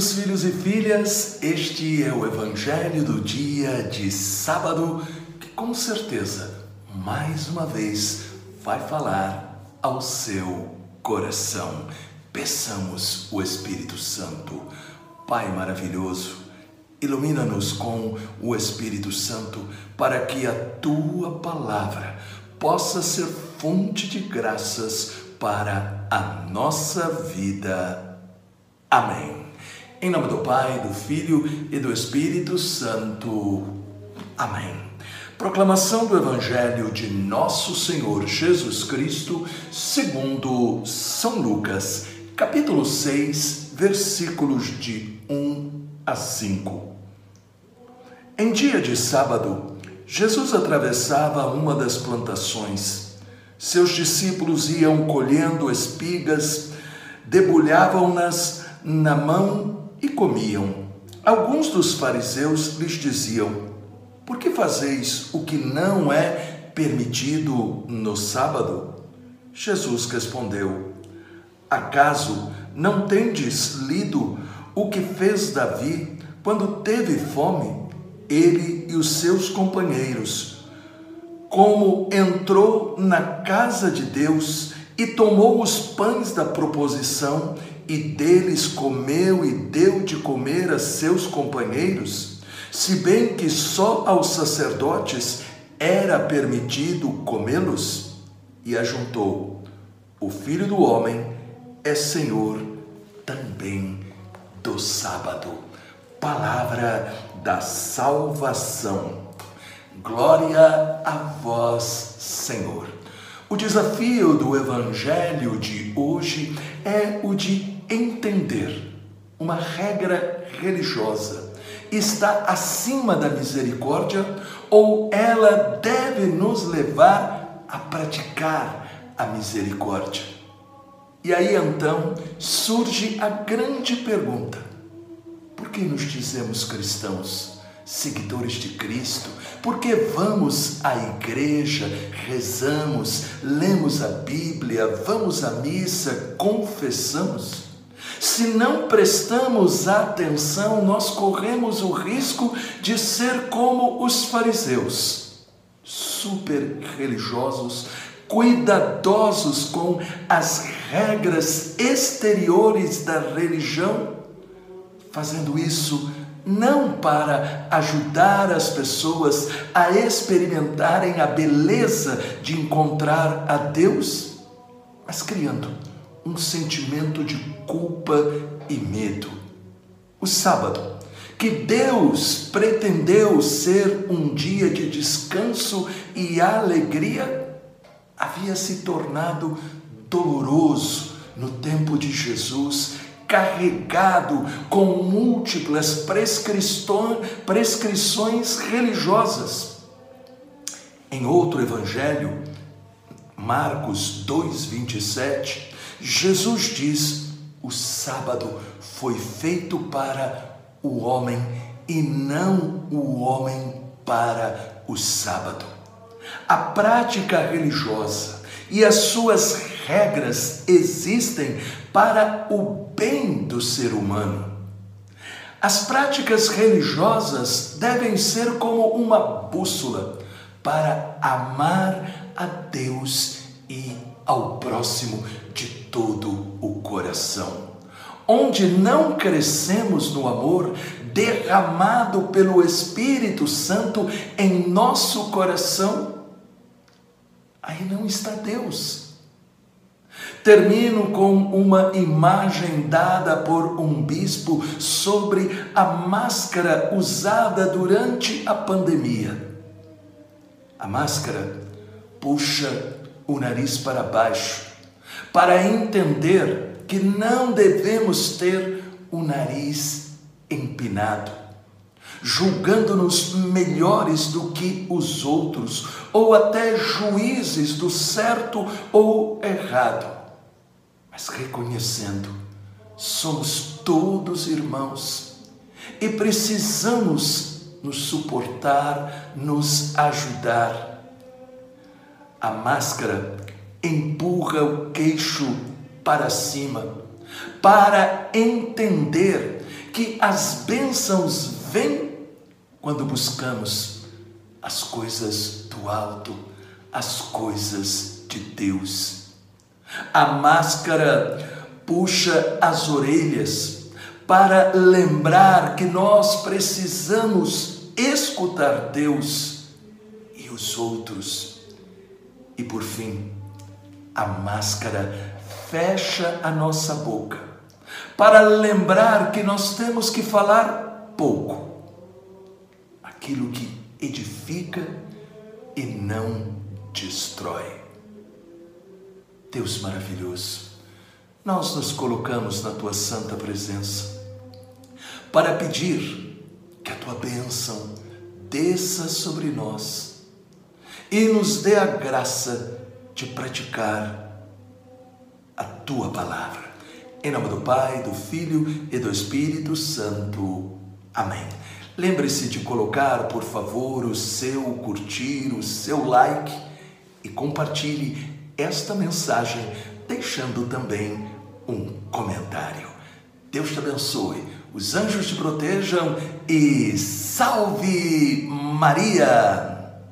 queridos filhos e filhas, este é o Evangelho do dia de sábado, que com certeza, mais uma vez, vai falar ao seu coração. Peçamos o Espírito Santo. Pai maravilhoso, ilumina-nos com o Espírito Santo para que a tua palavra possa ser fonte de graças para a nossa vida. Amém. Em nome do Pai, do Filho e do Espírito Santo. Amém. Proclamação do Evangelho de Nosso Senhor Jesus Cristo, segundo São Lucas, capítulo 6, versículos de 1 a 5. Em dia de sábado, Jesus atravessava uma das plantações. Seus discípulos iam colhendo espigas, debulhavam-nas na mão e comiam. Alguns dos fariseus lhes diziam: Por que fazeis o que não é permitido no sábado? Jesus respondeu: Acaso não tendes lido o que fez Davi quando teve fome, ele e os seus companheiros? Como entrou na casa de Deus e tomou os pães da proposição e deles comeu e deu de comer a seus companheiros, se bem que só aos sacerdotes era permitido comê-los? E ajuntou: O filho do homem é senhor também do sábado. Palavra da salvação. Glória a vós, Senhor. O desafio do Evangelho de hoje é o de entender uma regra religiosa está acima da misericórdia ou ela deve nos levar a praticar a misericórdia? E aí então surge a grande pergunta: por que nos dizemos cristãos? Seguidores de Cristo, porque vamos à igreja, rezamos, lemos a Bíblia, vamos à missa, confessamos. Se não prestamos atenção, nós corremos o risco de ser como os fariseus, super religiosos, cuidadosos com as regras exteriores da religião, fazendo isso não para ajudar as pessoas a experimentarem a beleza de encontrar a Deus, mas criando um sentimento de culpa e medo. O sábado, que Deus pretendeu ser um dia de descanso e alegria, havia se tornado doloroso no tempo de Jesus carregado com múltiplas prescrições religiosas. Em outro evangelho, Marcos 2:27, Jesus diz: "O sábado foi feito para o homem e não o homem para o sábado." A prática religiosa e as suas regras existem para o bem do ser humano. As práticas religiosas devem ser como uma bússola para amar a Deus e ao próximo de todo o coração. Onde não crescemos no amor derramado pelo Espírito Santo em nosso coração, aí não está Deus. Termino com uma imagem dada por um bispo sobre a máscara usada durante a pandemia. A máscara puxa o nariz para baixo para entender que não devemos ter o nariz empinado, julgando-nos melhores do que os outros, ou até juízes do certo ou errado mas reconhecendo, somos todos irmãos e precisamos nos suportar, nos ajudar. A máscara empurra o queixo para cima para entender que as bênçãos vêm quando buscamos as coisas do alto, as coisas de Deus. A máscara puxa as orelhas para lembrar que nós precisamos escutar Deus e os outros. E por fim, a máscara fecha a nossa boca para lembrar que nós temos que falar pouco, aquilo que edifica e não destrói. Deus maravilhoso, nós nos colocamos na tua santa presença para pedir que a tua bênção desça sobre nós e nos dê a graça de praticar a tua palavra. Em nome do Pai, do Filho e do Espírito Santo. Amém. Lembre-se de colocar, por favor, o seu curtir, o seu like e compartilhe esta mensagem, deixando também um comentário. Deus te abençoe, os anjos te protejam e salve Maria!